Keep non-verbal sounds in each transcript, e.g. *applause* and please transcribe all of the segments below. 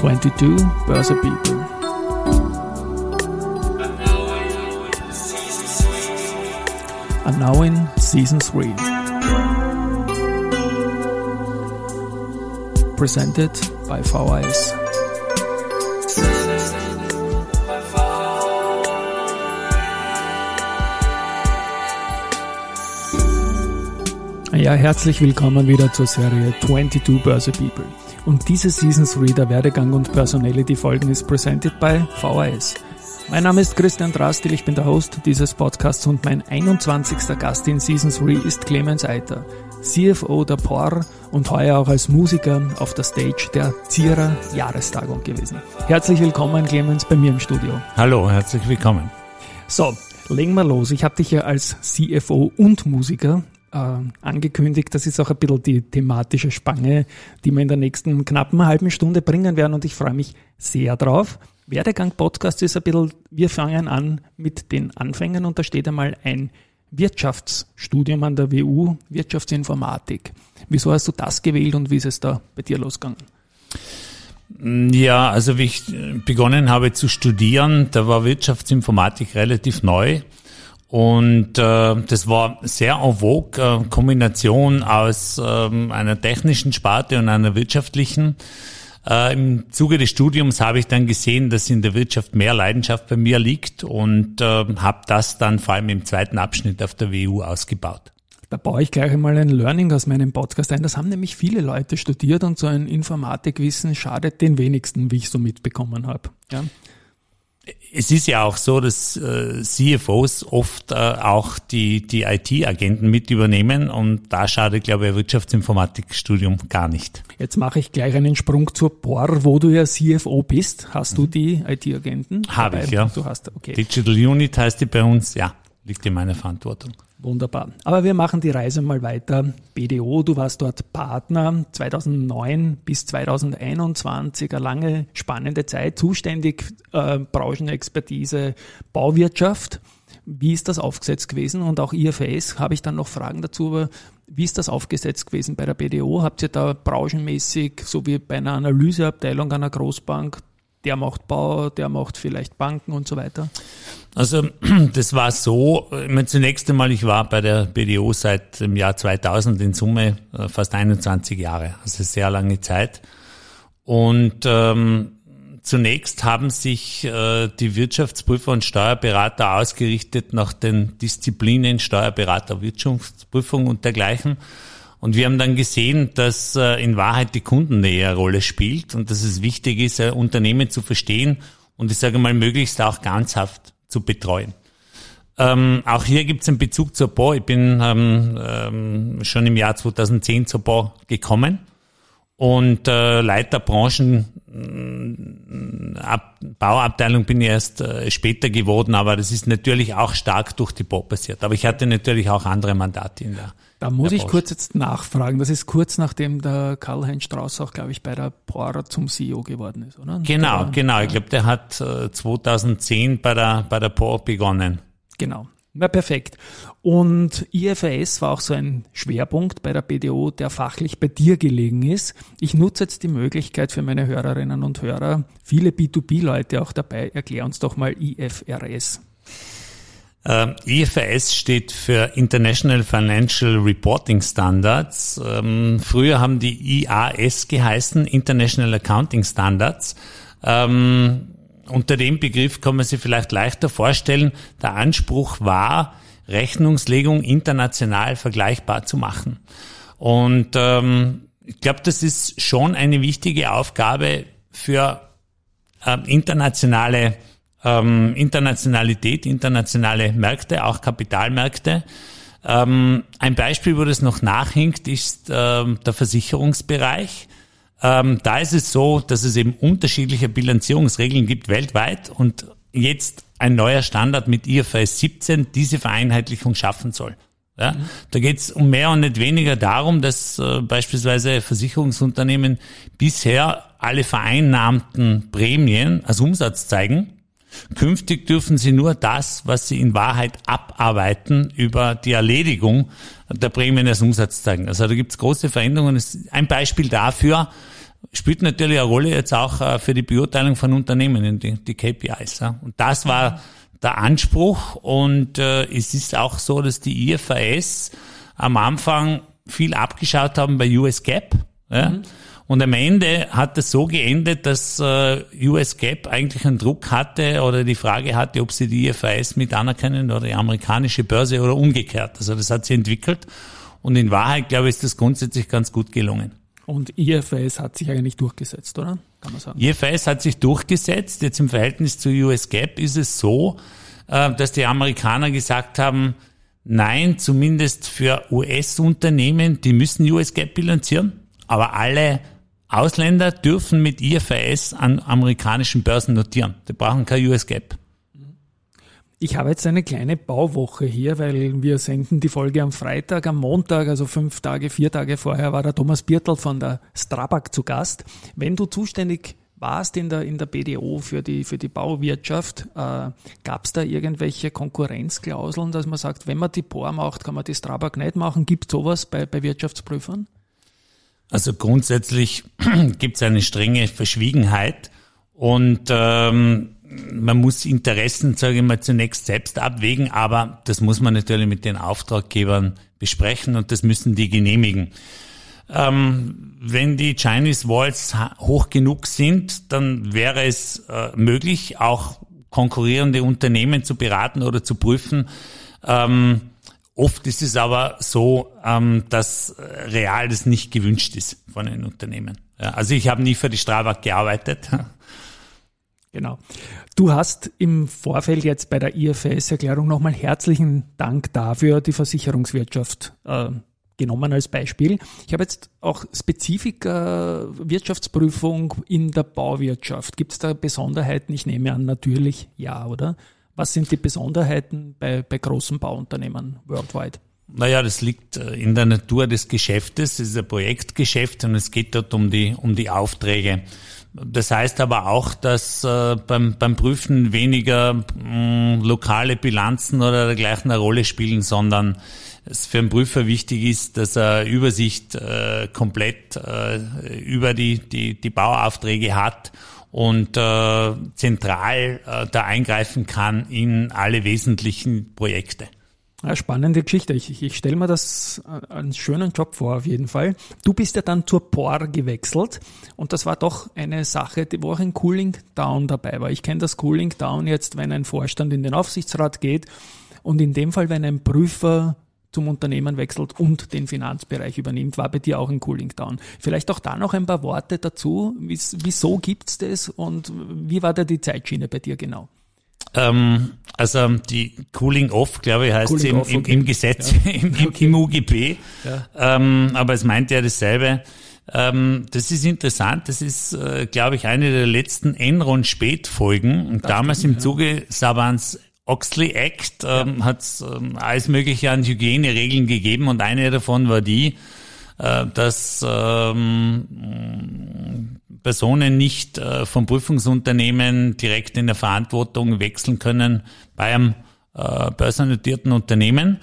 22 Börse People. And now in season 3. Presented by VHS. Ja, herzlich willkommen wieder zur Serie 22 Börse People. Und diese Season 3 der Werdegang und Personality Folgen ist presented by VHS. Mein Name ist Christian Drastil, ich bin der Host dieses Podcasts und mein 21. Gast in Season 3 ist Clemens Eiter, CFO der POR und heuer auch als Musiker auf der Stage der Zierer Jahrestagung gewesen. Herzlich willkommen, Clemens, bei mir im Studio. Hallo, herzlich willkommen. So, legen wir los. Ich habe dich ja als CFO und Musiker angekündigt. Das ist auch ein bisschen die thematische Spanne, die wir in der nächsten knappen halben Stunde bringen werden und ich freue mich sehr drauf. Werdegang Podcast ist ein bisschen, wir fangen an mit den Anfängen und da steht einmal ein Wirtschaftsstudium an der WU, Wirtschaftsinformatik. Wieso hast du das gewählt und wie ist es da bei dir losgegangen? Ja, also wie ich begonnen habe zu studieren, da war Wirtschaftsinformatik relativ neu. Und äh, das war sehr en vogue, äh, Kombination aus ähm, einer technischen Sparte und einer wirtschaftlichen. Äh, Im Zuge des Studiums habe ich dann gesehen, dass in der Wirtschaft mehr Leidenschaft bei mir liegt und äh, habe das dann vor allem im zweiten Abschnitt auf der WU ausgebaut. Da baue ich gleich einmal ein Learning aus meinem Podcast ein. Das haben nämlich viele Leute studiert und so ein Informatikwissen schadet den wenigsten, wie ich so mitbekommen habe. Ja es ist ja auch so, dass äh, CFOs oft äh, auch die, die IT-Agenten mit übernehmen und da schadet, glaube ich, ein Wirtschaftsinformatikstudium gar nicht. Jetzt mache ich gleich einen Sprung zur POR, wo du ja CFO bist. Hast du die IT-Agenten? Habe ich, ja. Du hast, okay. Digital Unit heißt die bei uns, ja, liegt in meiner Verantwortung. Wunderbar. Aber wir machen die Reise mal weiter. BDO, du warst dort Partner 2009 bis 2021, eine lange spannende Zeit, zuständig äh, Branchenexpertise, Bauwirtschaft. Wie ist das aufgesetzt gewesen? Und auch IFS habe ich dann noch Fragen dazu, aber wie ist das aufgesetzt gewesen bei der BDO? Habt ihr da branchenmäßig, so wie bei einer Analyseabteilung einer Großbank, der macht Bau, der macht vielleicht Banken und so weiter? Also *clears throat* das war so, ich meine, zunächst einmal, ich war bei der BDO seit dem Jahr 2000 in Summe äh, fast 21 Jahre, also sehr lange Zeit. Und ähm, zunächst haben sich äh, die Wirtschaftsprüfer und Steuerberater ausgerichtet nach den Disziplinen Steuerberater, Wirtschaftsprüfung und dergleichen. Und wir haben dann gesehen, dass äh, in Wahrheit die Kundennähe eine Rolle spielt und dass es wichtig ist, Unternehmen zu verstehen und ich sage mal möglichst auch ganzhaft zu betreuen. Ähm, auch hier gibt es einen Bezug zur BO. Ich bin ähm, ähm, schon im Jahr 2010 zur BO gekommen und äh, Leiter äh, Ab Bauabteilung bin ich erst äh, später geworden, aber das ist natürlich auch stark durch die BO passiert. Aber ich hatte natürlich auch andere Mandate in der da muss ich kurz jetzt nachfragen. Das ist kurz nachdem der Karl-Heinz Strauß auch, glaube ich, bei der Pora zum CEO geworden ist, oder? Genau, der, genau. Ich glaube, der hat 2010 äh, bei der, bei der POR begonnen. Genau. Na, perfekt. Und IFRS war auch so ein Schwerpunkt bei der BDO, der fachlich bei dir gelegen ist. Ich nutze jetzt die Möglichkeit für meine Hörerinnen und Hörer, viele B2B-Leute auch dabei. Erklär uns doch mal IFRS. Ähm, IFRS steht für International Financial Reporting Standards. Ähm, früher haben die IAS geheißen, International Accounting Standards. Ähm, unter dem Begriff kann man sich vielleicht leichter vorstellen, der Anspruch war, Rechnungslegung international vergleichbar zu machen. Und ähm, ich glaube, das ist schon eine wichtige Aufgabe für äh, internationale ähm, Internationalität, internationale Märkte, auch Kapitalmärkte. Ähm, ein Beispiel, wo das noch nachhinkt, ist ähm, der Versicherungsbereich. Ähm, da ist es so, dass es eben unterschiedliche Bilanzierungsregeln gibt weltweit und jetzt ein neuer Standard mit IFRS 17 diese Vereinheitlichung schaffen soll. Ja, mhm. Da geht es um mehr und nicht weniger darum, dass äh, beispielsweise Versicherungsunternehmen bisher alle vereinnahmten Prämien als Umsatz zeigen Künftig dürfen sie nur das, was sie in Wahrheit abarbeiten, über die Erledigung der Prämien als Umsatz zeigen. Also da gibt es große Veränderungen. Ein Beispiel dafür, spielt natürlich eine Rolle jetzt auch äh, für die Beurteilung von Unternehmen, die, die KPIs. Und das war der Anspruch und äh, es ist auch so, dass die IFRS am Anfang viel abgeschaut haben bei US Gap. Ja. Und am Ende hat es so geendet, dass äh, US Gap eigentlich einen Druck hatte oder die Frage hatte, ob sie die IFRS mit anerkennen oder die amerikanische Börse oder umgekehrt. Also das hat sich entwickelt. Und in Wahrheit, glaube ich, ist das grundsätzlich ganz gut gelungen. Und IFRS hat sich eigentlich durchgesetzt, oder? Kann man sagen. IFRS hat sich durchgesetzt. Jetzt im Verhältnis zu US Gap ist es so, äh, dass die Amerikaner gesagt haben, nein, zumindest für US-Unternehmen, die müssen US Gap bilanzieren, aber alle Ausländer dürfen mit IFRS an amerikanischen Börsen notieren. Die brauchen kein US GAAP. Ich habe jetzt eine kleine Bauwoche hier, weil wir senden die Folge am Freitag, am Montag, also fünf Tage, vier Tage vorher war der Thomas Birtel von der Strabag zu Gast. Wenn du zuständig warst in der, in der BDO für die, für die Bauwirtschaft, äh, gab es da irgendwelche Konkurrenzklauseln, dass man sagt, wenn man die POR macht, kann man die Strabag nicht machen? Gibt es sowas bei, bei Wirtschaftsprüfern? Also grundsätzlich *clears throat* gibt es eine strenge Verschwiegenheit und ähm, man muss Interessen, sage ich mal, zunächst selbst abwägen, aber das muss man natürlich mit den Auftraggebern besprechen und das müssen die genehmigen. Ähm, wenn die Chinese Walls hoch genug sind, dann wäre es äh, möglich, auch konkurrierende Unternehmen zu beraten oder zu prüfen. Ähm, Oft ist es aber so, ähm, dass äh, real das nicht gewünscht ist von den Unternehmen. Ja, also ich habe nie für die Strabag gearbeitet. *laughs* Genau. Du hast im Vorfeld jetzt bei der IFS-Erklärung nochmal herzlichen Dank dafür, die Versicherungswirtschaft äh, genommen als Beispiel. Ich habe jetzt auch Spezifika Wirtschaftsprüfung in der Bauwirtschaft. Gibt es da Besonderheiten? Ich nehme an, natürlich ja, oder? Was sind die Besonderheiten bei, bei großen Bauunternehmen worldwide? Naja, das liegt äh, in der Natur des Geschäftes. Es ist ein Projektgeschäft und es geht dort um die, um die Aufträge. Das heißt aber auch, dass äh, beim, beim Prüfen weniger mm, lokale Bilanzen oder dergleichen eine Rolle spielen, sondern es für einen Prüfer wichtig ist, dass er Übersicht äh, komplett über die, die, die Bauaufträge hat und äh, zentral äh, da eingreifen kann in alle wesentlichen Projekte. Ja, spannende Geschichte. Ich, ich, ich stelle mir das äh, einen schönen Job vor, auf jeden Fall. Du bist ja dann zur POR gewechselt und das war doch eine Sache, wo auch ein Cooling Down dabei war. Ich kenne das Cooling Down jetzt, wenn ein Vorstand in den Aufsichtsrat geht und in dem Fall, wenn ein Prüfer zum Unternehmen wechselt und den Finanzbereich übernimmt, war bei dir auch ein Cooling Down. Vielleicht auch da noch ein paar Worte dazu. Wieso gibt's das und wie war da die Zeitschiene bei dir genau? Ähm, also die Cooling Off, glaube ich, heißt es *laughs* im, im, im, Gesetz, ja. im, okay. im, UGB. Ja. Ähm, aber es meint ja dasselbe. Ähm, das ist interessant. Das ist, äh, glaube ich, eine der letzten Enron-Spätfolgen. Und das damals stimmt, im Zuge Sabans Oxley Act ähm, ja. hat ähm, alles Mögliche an Hygieneregeln gegeben und eine davon war die, äh, dass ähm, Personen nicht äh, vom Prüfungsunternehmen direkt in der Verantwortung wechseln können bei einem äh, börsennotierten Unternehmen.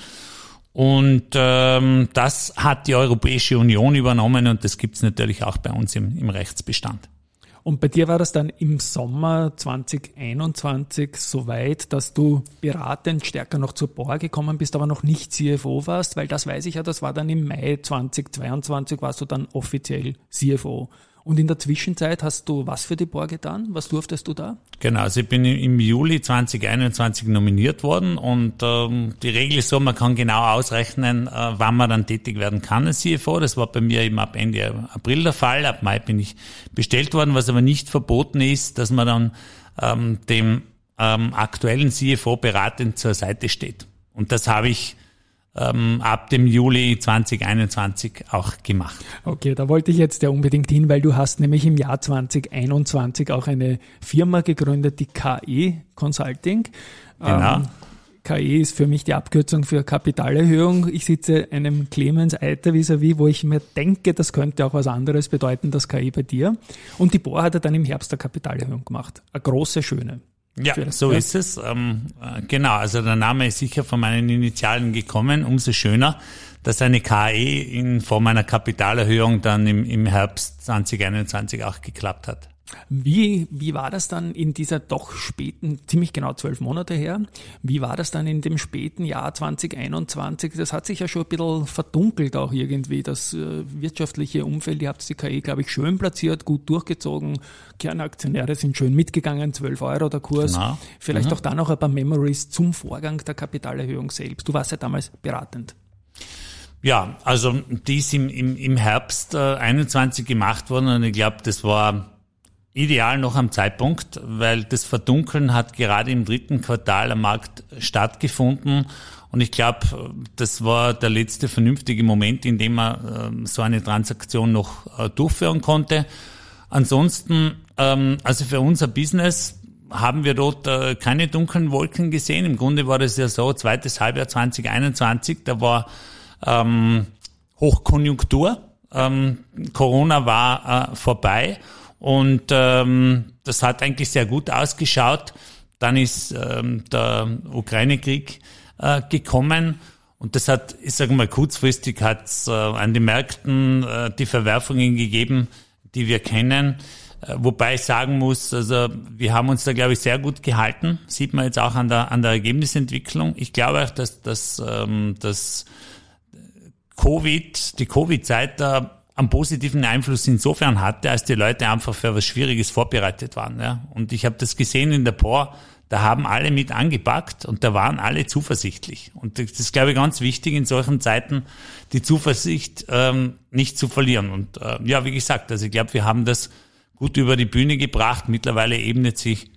Und ähm, das hat die Europäische Union übernommen und das gibt es natürlich auch bei uns im, im Rechtsbestand. Und bei dir war das dann im Sommer 2021 so weit, dass du beratend stärker noch zur BOR gekommen bist, aber noch nicht CFO warst, weil das weiß ich ja, das war dann im Mai 2022, warst du dann offiziell CFO. Und in der Zwischenzeit hast du was für die BOR getan? Was durftest du da? Genau, also ich bin im Juli 2021 nominiert worden und ähm, die Regel ist so, man kann genau ausrechnen, äh, wann man dann tätig werden kann als CFO. Das war bei mir eben ab Ende April der Fall. Ab Mai bin ich bestellt worden, was aber nicht verboten ist, dass man dann ähm, dem ähm, aktuellen CFO beratend zur Seite steht. Und das habe ich ähm, ab dem Juli 2021 auch gemacht. Okay, da wollte ich jetzt ja unbedingt hin, weil du hast nämlich im Jahr 2021 auch eine Firma gegründet, die KE Consulting. Genau. Ähm, KE ist für mich die Abkürzung für Kapitalerhöhung. Ich sitze einem Clemens Eiter vis-à-vis, wo ich mir denke, das könnte auch was anderes bedeuten, das KE bei dir. Und die Bohr hat er dann im Herbst der Kapitalerhöhung gemacht. Eine große, schöne. Ja, so ja. ist es. Ähm, äh, genau, also der Name ist sicher von meinen Initialen gekommen. Umso schöner, dass eine KE in Form einer Kapitalerhöhung dann im, im Herbst 2021 auch geklappt hat. Wie, wie war das dann in dieser doch späten, ziemlich genau zwölf Monate her, wie war das dann in dem späten Jahr 2021? Das hat sich ja schon ein bisschen verdunkelt auch irgendwie, das äh, wirtschaftliche Umfeld. Ihr habt die KI, glaube ich, schön platziert, gut durchgezogen. Kernaktionäre sind schön mitgegangen, 12 Euro der Kurs. Genau. Vielleicht mhm. auch da noch ein paar Memories zum Vorgang der Kapitalerhöhung selbst. Du warst ja damals beratend. Ja, also die ist im, im, im Herbst äh, 21 gemacht worden und ich glaube, das war ideal noch am Zeitpunkt, weil das Verdunkeln hat gerade im dritten Quartal am Markt stattgefunden. Und ich glaube, das war der letzte vernünftige Moment, in dem man äh, so eine Transaktion noch äh, durchführen konnte. Ansonsten, ähm, also für unser Business haben wir dort äh, keine dunklen Wolken gesehen. Im Grunde war das ja so, zweites Halbjahr 2021, da war ähm, Hochkonjunktur. Ähm, Corona war äh, vorbei und ähm, das hat eigentlich sehr gut ausgeschaut. Dann ist ähm, der Ukraine-Krieg äh, gekommen. Und das hat, ich sage mal, kurzfristig hat es äh, an den Märkten äh, die Verwerfungen gegeben, die wir kennen. Äh, wobei ich sagen muss, also wir haben uns da, glaube ich, sehr gut gehalten. Sieht man jetzt auch an der, an der Ergebnisentwicklung. Ich glaube auch, dass, dass, ähm, dass Covid, die Covid-Zeit da einen positiven Einfluss insofern hatte, als die Leute einfach für was Schwieriges vorbereitet waren. Ja. Und ich habe das gesehen in der POR, da haben alle mit angepackt und da waren alle zuversichtlich. Und das ist, glaube ich, ganz wichtig in solchen Zeiten, die Zuversicht ähm, nicht zu verlieren. Und äh, ja, wie gesagt, also ich glaube, wir haben das gut über die Bühne gebracht. Mittlerweile ebnet sich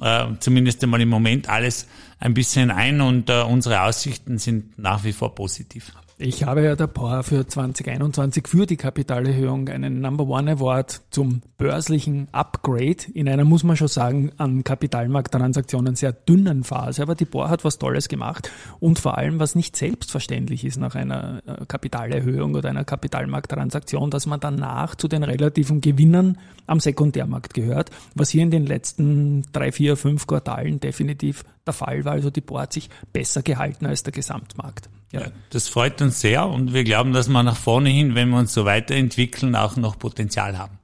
äh, zumindest einmal im Moment alles ein bisschen ein und äh, unsere Aussichten sind nach wie vor positiv. Ich habe ja der POR für 2021 für die Kapitalerhöhung einen Number One Award zum börslichen Upgrade in einer, muss man schon sagen, an Kapitalmarkttransaktionen sehr dünnen Phase. Aber die POR hat was Tolles gemacht und vor allem, was nicht selbstverständlich ist nach einer äh, Kapitalerhöhung oder einer Kapitalmarkttransaktion, dass man danach zu den relativen Gewinnern am Sekundärmarkt gehört, was hier in den letzten drei, vier, fünf Quartalen definitiv der Fall war. Also die POR hat sich besser gehalten als der Gesamtmarkt. Ja. Das freut uns sehr und wir glauben, dass wir nach vorne hin, wenn wir uns so weiterentwickeln, auch noch Potenzial haben.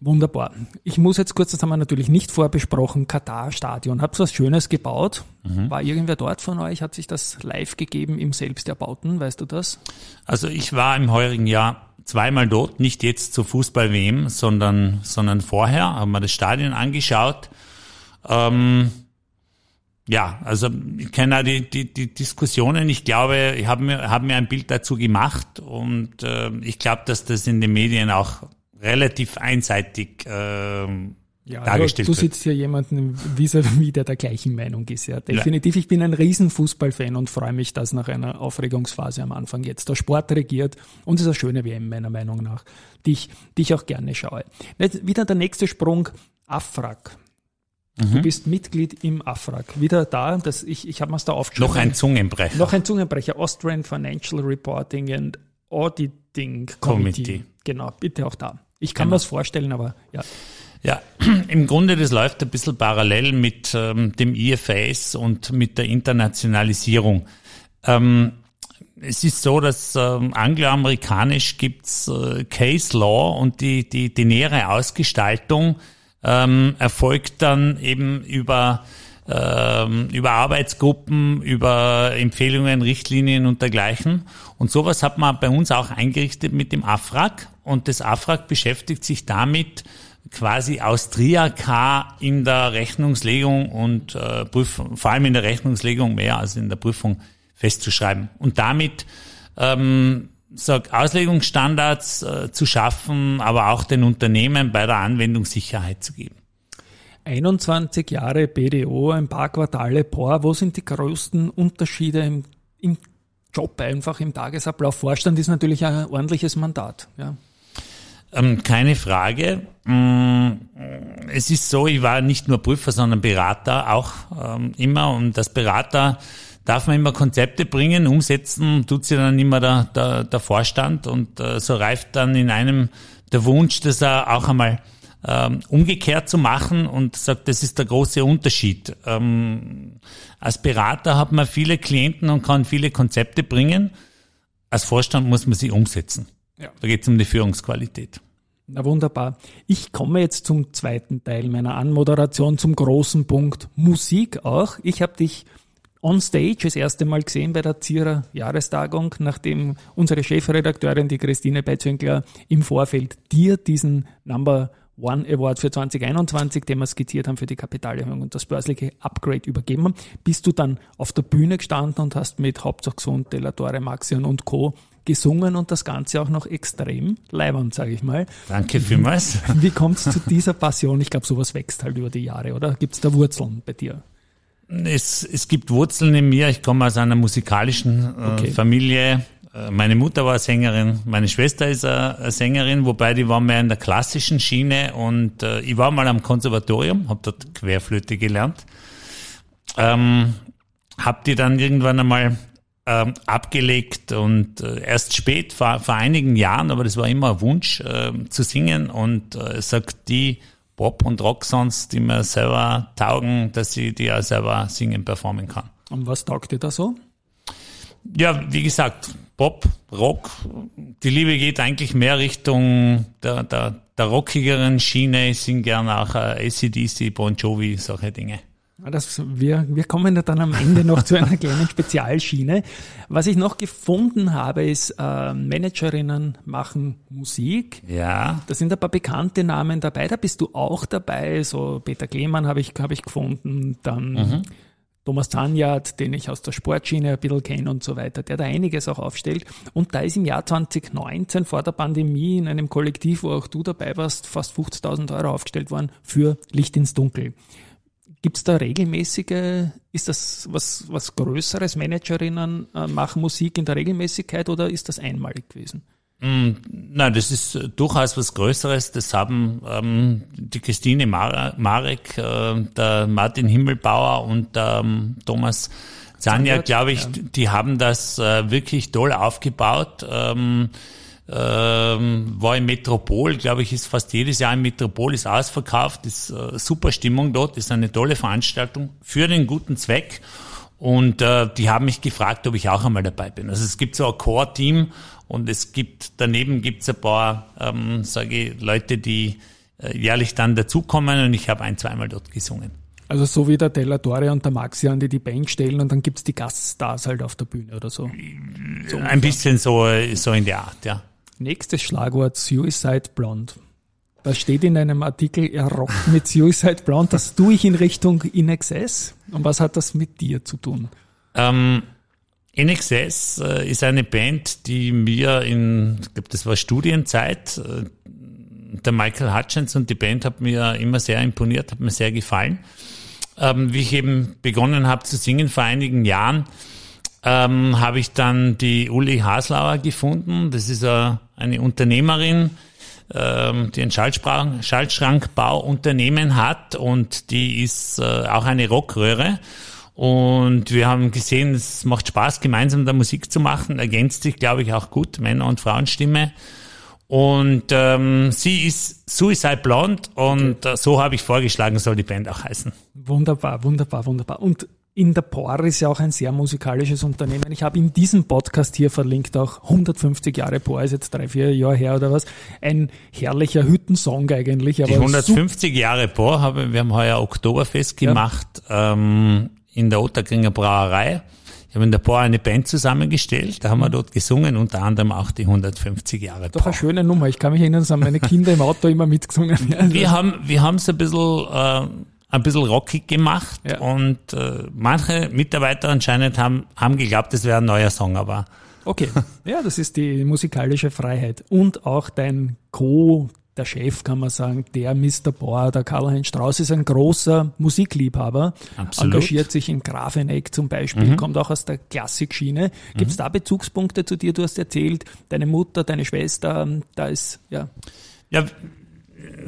Wunderbar. Ich muss jetzt kurz, das haben wir natürlich nicht vorbesprochen, Katar-Stadion. Habt ihr was Schönes gebaut? Mhm. War irgendwer dort von euch? Hat sich das live gegeben im Selbsterbauten? Weißt du das? Also ich war im heurigen Jahr zweimal dort, nicht jetzt zur Fußball-WM, sondern, sondern vorher, haben wir das Stadion angeschaut. Ähm, ja, also ich kenne auch die, die, die Diskussionen. Ich glaube, ich habe mir, hab mir ein Bild dazu gemacht und äh, ich glaube, dass das in den Medien auch relativ einseitig äh, ja, dargestellt du, du sitzt hier jemanden vis-à-vis, *laughs* der der gleichen Meinung ist. Ja, definitiv. Ja. Ich bin ein Riesenfußballfan und freue mich, dass nach einer Aufregungsphase am Anfang jetzt der Sport regiert und es ist eine schöne WM meiner Meinung nach, die ich, die ich auch gerne schaue. Jetzt wieder der nächste Sprung, Afrak. Mhm. Du bist Mitglied im AFRAG. Wieder da, das, ich, ich habe mir da aufgeschrieben. Noch ein Zungenbrecher. Noch ein Zungenbrecher. Austrian Financial Reporting and Auditing Committee. Committee. Genau, bitte auch da. Ich kann genau. mir das vorstellen, aber ja. Ja, *clears throat* im Grunde, das läuft ein bisschen parallel mit ähm, dem IFS und mit der Internationalisierung. Ähm, es ist so, dass ähm, angloamerikanisch gibt's äh, Case Law und die, die, die nähere Ausgestaltung ähm, erfolgt dann eben über ähm, über Arbeitsgruppen, über Empfehlungen, Richtlinien und dergleichen. Und sowas hat man bei uns auch eingerichtet mit dem AFRAG. Und das AFRAG beschäftigt sich damit, quasi aus Triak in der Rechnungslegung und äh, Prüfung, vor allem in der Rechnungslegung mehr als in der Prüfung festzuschreiben. Und damit ähm, sag, Auslegungsstandards äh, zu schaffen, aber auch den Unternehmen bei der Anwendung Sicherheit zu geben. 21 Jahre BDO, ein paar Quartale POR. Wo sind die größten Unterschiede im, im Job einfach, im Tagesablauf? Vorstand ist natürlich ein ordentliches Mandat. Ja. Ähm, keine Frage. Mm, es ist so, ich war nicht nur Prüfer, sondern Berater auch ähm, immer und das Berater darf man immer Konzepte bringen, umsetzen, tut sie dann immer der, der, der Vorstand und äh, so reift dann in einem der Wunsch, das auch einmal ähm, umgekehrt zu machen und sagt, das ist der große Unterschied. Ähm, als Berater hat man viele Klienten und kann viele Konzepte bringen. als Vorstand muss man sie umsetzen. Ja. Da geht es um die Führungsqualität. Na wunderbar. Ich komme jetzt zum zweiten Teil meiner Anmoderation, zum großen Punkt Musik auch. Ich habe dich on stage das erste Mal gesehen bei der Zierer Jahrestagung, nachdem unsere Chefredakteurin, die Christine Beizwinkler, im Vorfeld dir diesen Number One Award für 2021, den wir skizziert haben für die Kapitalerhöhung und das börsliche Upgrade übergeben haben, bist du dann auf der Bühne gestanden und hast mit Hauptsache Gesund, Delatore, Maxion und Co. gesungen und das Ganze auch noch extrem leibend, sage ich mal. Danke vielmals. Wie kommt es zu dieser Passion? Ich glaube, sowas wächst halt über die Jahre, oder? Gibt es da Wurzeln bei dir? Es, es gibt Wurzeln in mir. Ich komme aus einer musikalischen äh, okay. Familie. Äh, meine Mutter war Sängerin, meine Schwester ist eine Sängerin, wobei die war mehr in der klassischen Schiene und äh, ich war mal am Konservatorium, habe dort Querflöte gelernt, ähm, habe die dann irgendwann einmal ähm, abgelegt und äh, erst spät, vor, vor einigen Jahren, aber das war immer ein Wunsch äh, zu singen und äh, sagt die Pop- und Rock-Songs, die mir selber taugen, dass ich die auch selber singen, performen kann. Und was taugt dir da so? Ja, wie gesagt, Pop, Rock. Die Liebe geht eigentlich mehr Richtung der, der, der rockigeren Schiene. Ich singe gerne auch äh, ACDC, Bon Jovi, solche Dinge. Das, wir, wir kommen ja dann am Ende noch zu einer kleinen Spezialschiene. Was ich noch gefunden habe, ist, äh, Managerinnen machen Musik. Ja. Da sind ein paar bekannte Namen dabei. Da bist du auch dabei. So Peter Klemann habe ich, habe ich gefunden. Dann mhm. Thomas Zanjat, den ich aus der Sportschiene ein bisschen kenne und so weiter, der da einiges auch aufstellt. Und da ist im Jahr 2019 vor der Pandemie in einem Kollektiv, wo auch du dabei warst, fast 50.000 Euro aufgestellt worden für Licht ins Dunkel. Gibt es da regelmäßige, ist das was, was Größeres? Managerinnen äh, machen Musik in der Regelmäßigkeit oder ist das einmalig gewesen? Mm, nein, das ist durchaus was Größeres. Das haben ähm, die Christine Marek, äh, der Martin Himmelbauer und ähm, Thomas Zanja, glaube ich, ja. die haben das äh, wirklich toll aufgebaut. Ähm, ähm, war im Metropol, glaube ich, ist fast jedes Jahr im Metropol, ist ausverkauft, ist äh, super Stimmung dort, ist eine tolle Veranstaltung für den guten Zweck. Und äh, die haben mich gefragt, ob ich auch einmal dabei bin. Also es gibt so ein Core-Team und es gibt daneben gibt es ein paar, ähm, sage ich, Leute, die äh, jährlich dann dazukommen und ich habe ein, zweimal dort gesungen. Also so wie der Delatore und der Maxian, die die Bank stellen und dann gibt's die Gaststars halt auf der Bühne oder so. so ein bisschen so, so in der Art, ja. Nächstes Schlagwort Suicide Blonde. Da steht in einem Artikel, er rockt mit Suicide Blonde. Das tue ich in Richtung Excess. Und was hat das mit dir zu tun? Ähm, In äh, ist eine Band, die mir in, ich glaube, das war Studienzeit, äh, der Michael Hutchins und die Band hat mir immer sehr imponiert, hat mir sehr gefallen. Ähm, wie ich eben begonnen habe zu singen vor einigen Jahren, ähm, habe ich dann die Uli Haslauer gefunden. Das ist eine, eine Unternehmerin, ähm, die ein Schaltschrankbauunternehmen hat und die ist äh, auch eine Rockröhre. Und wir haben gesehen, es macht Spaß, gemeinsam da Musik zu machen, ergänzt sich, glaube ich, auch gut, Männer- und Frauenstimme. Und ähm, sie ist Suicide Blonde und okay. Äh, so habe ich vorgeschlagen, soll die Band auch heißen. Wunderbar, wunderbar, wunderbar. Und in der POR ist ja auch ein sehr musikalisches Unternehmen. Ich habe in diesem Podcast hier verlinkt auch 150 Jahre POR, ist jetzt drei, vier Jahre her oder was. Ein herrlicher Hüttensong eigentlich. Die 150 Jahre POR haben wir haben heuer Oktoberfest gemacht ja. ähm, in der Otterkringer Brauerei. Ich habe in der POR eine Band zusammengestellt, da haben wir dort gesungen, unter anderem auch die 150 Jahre Doch eine schöne Nummer. Ich kann mich erinnern, das haben meine Kinder im Auto immer mitgesungen. Wir haben wir haben es ein bisschen äh, ein bisschen rockig gemacht ja. und äh, manche Mitarbeiter anscheinend haben, haben geglaubt, es wäre ein neuer Song, aber. Okay, *laughs* ja, das ist die musikalische Freiheit. Und auch dein Co, der Chef, kann man sagen, der Mr. Bohr, der Karl-Heinz Strauß, ist ein großer Musikliebhaber, Absolut. engagiert sich in Grafeneck zum Beispiel, mhm. kommt auch aus der Klassikschiene. Gibt es mhm. da Bezugspunkte zu dir? Du hast erzählt, deine Mutter, deine Schwester, da ist, ja. Ja,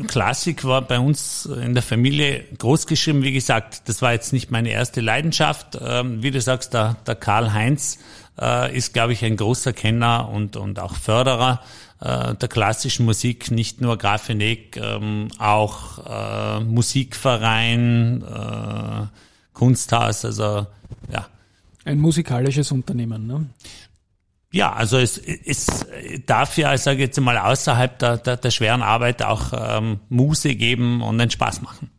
Klassik war bei uns in der Familie großgeschrieben. Wie gesagt, das war jetzt nicht meine erste Leidenschaft. Ähm, wie du sagst, der, der Karl-Heinz äh, ist, glaube ich, ein großer Kenner und, und auch Förderer äh, der klassischen Musik, nicht nur Grafenek, ähm, auch äh, Musikverein, Kunsthaus, also ja. Ein musikalisches Unternehmen, ne? Ja, also es, es darf ja, ich sage jetzt mal, außerhalb der, der, der schweren Arbeit auch ähm, Muße geben und einen Spaß machen.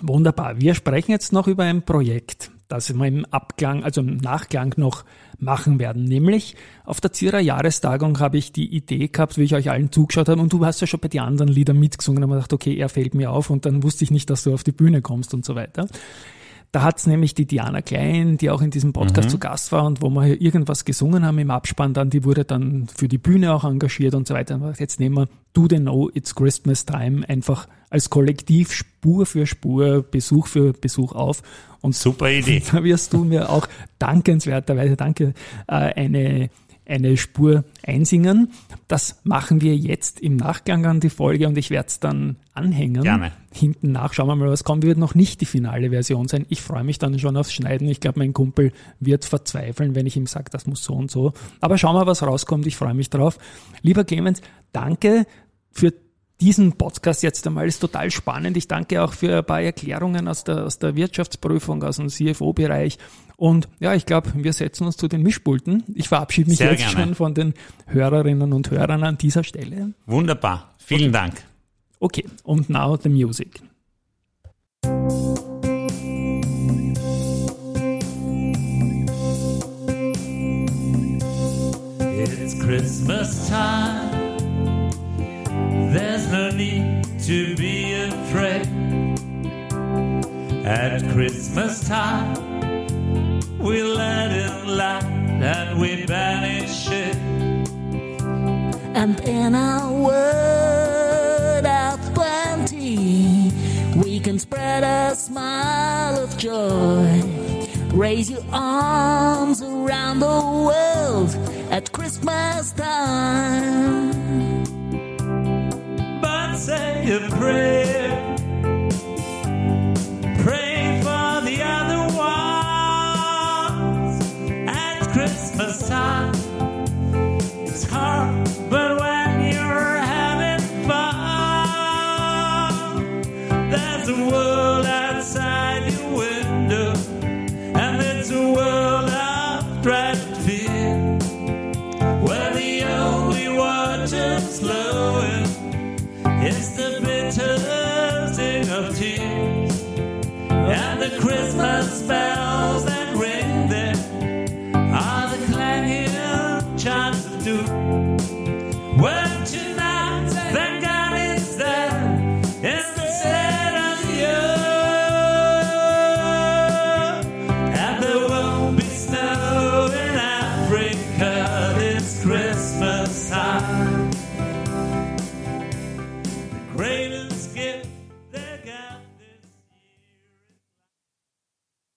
Wunderbar. Wir sprechen jetzt noch über ein Projekt, das wir im Abklang, also im Nachklang noch machen werden. Nämlich auf der Zierer Jahrestagung habe ich die Idee gehabt, wie ich euch allen zugeschaut habe und du hast ja schon bei den anderen Liedern mitgesungen und habe gedacht, okay, er fällt mir auf und dann wusste ich nicht, dass du auf die Bühne kommst und so weiter. Da hat's nämlich die Diana Klein, die auch in diesem Podcast mhm. zu Gast war und wo wir hier irgendwas gesungen haben im Abspann, dann die wurde dann für die Bühne auch engagiert und so weiter. Und jetzt nehmen wir Do They Know It's Christmas Time einfach als Kollektiv Spur für Spur, Besuch für Besuch auf. Und super Idee. Da *laughs* wirst du mir auch dankenswerterweise, danke, äh, eine eine Spur einsingen. Das machen wir jetzt im Nachgang an die Folge und ich werde es dann anhängen. Gerne. Hinten nach, schauen wir mal, was kommt. Wird noch nicht die finale Version sein. Ich freue mich dann schon aufs Schneiden. Ich glaube, mein Kumpel wird verzweifeln, wenn ich ihm sage, das muss so und so. Aber schauen wir, was rauskommt. Ich freue mich drauf. Lieber Clemens, danke für diesen Podcast jetzt einmal ist total spannend. Ich danke auch für ein paar Erklärungen aus der, aus der Wirtschaftsprüfung, aus dem CFO-Bereich. Und ja, ich glaube, wir setzen uns zu den Mischpulten. Ich verabschiede mich Sehr jetzt gerne. schon von den Hörerinnen und Hörern an dieser Stelle. Wunderbar. Vielen okay. Dank. Okay, und now the music. It's Christmas time. To be afraid. At Christmas time, we let in light and we banish it. And in our world of plenty, we can spread a smile of joy. Raise your arms around the world at Christmas time Pray Christmas bell.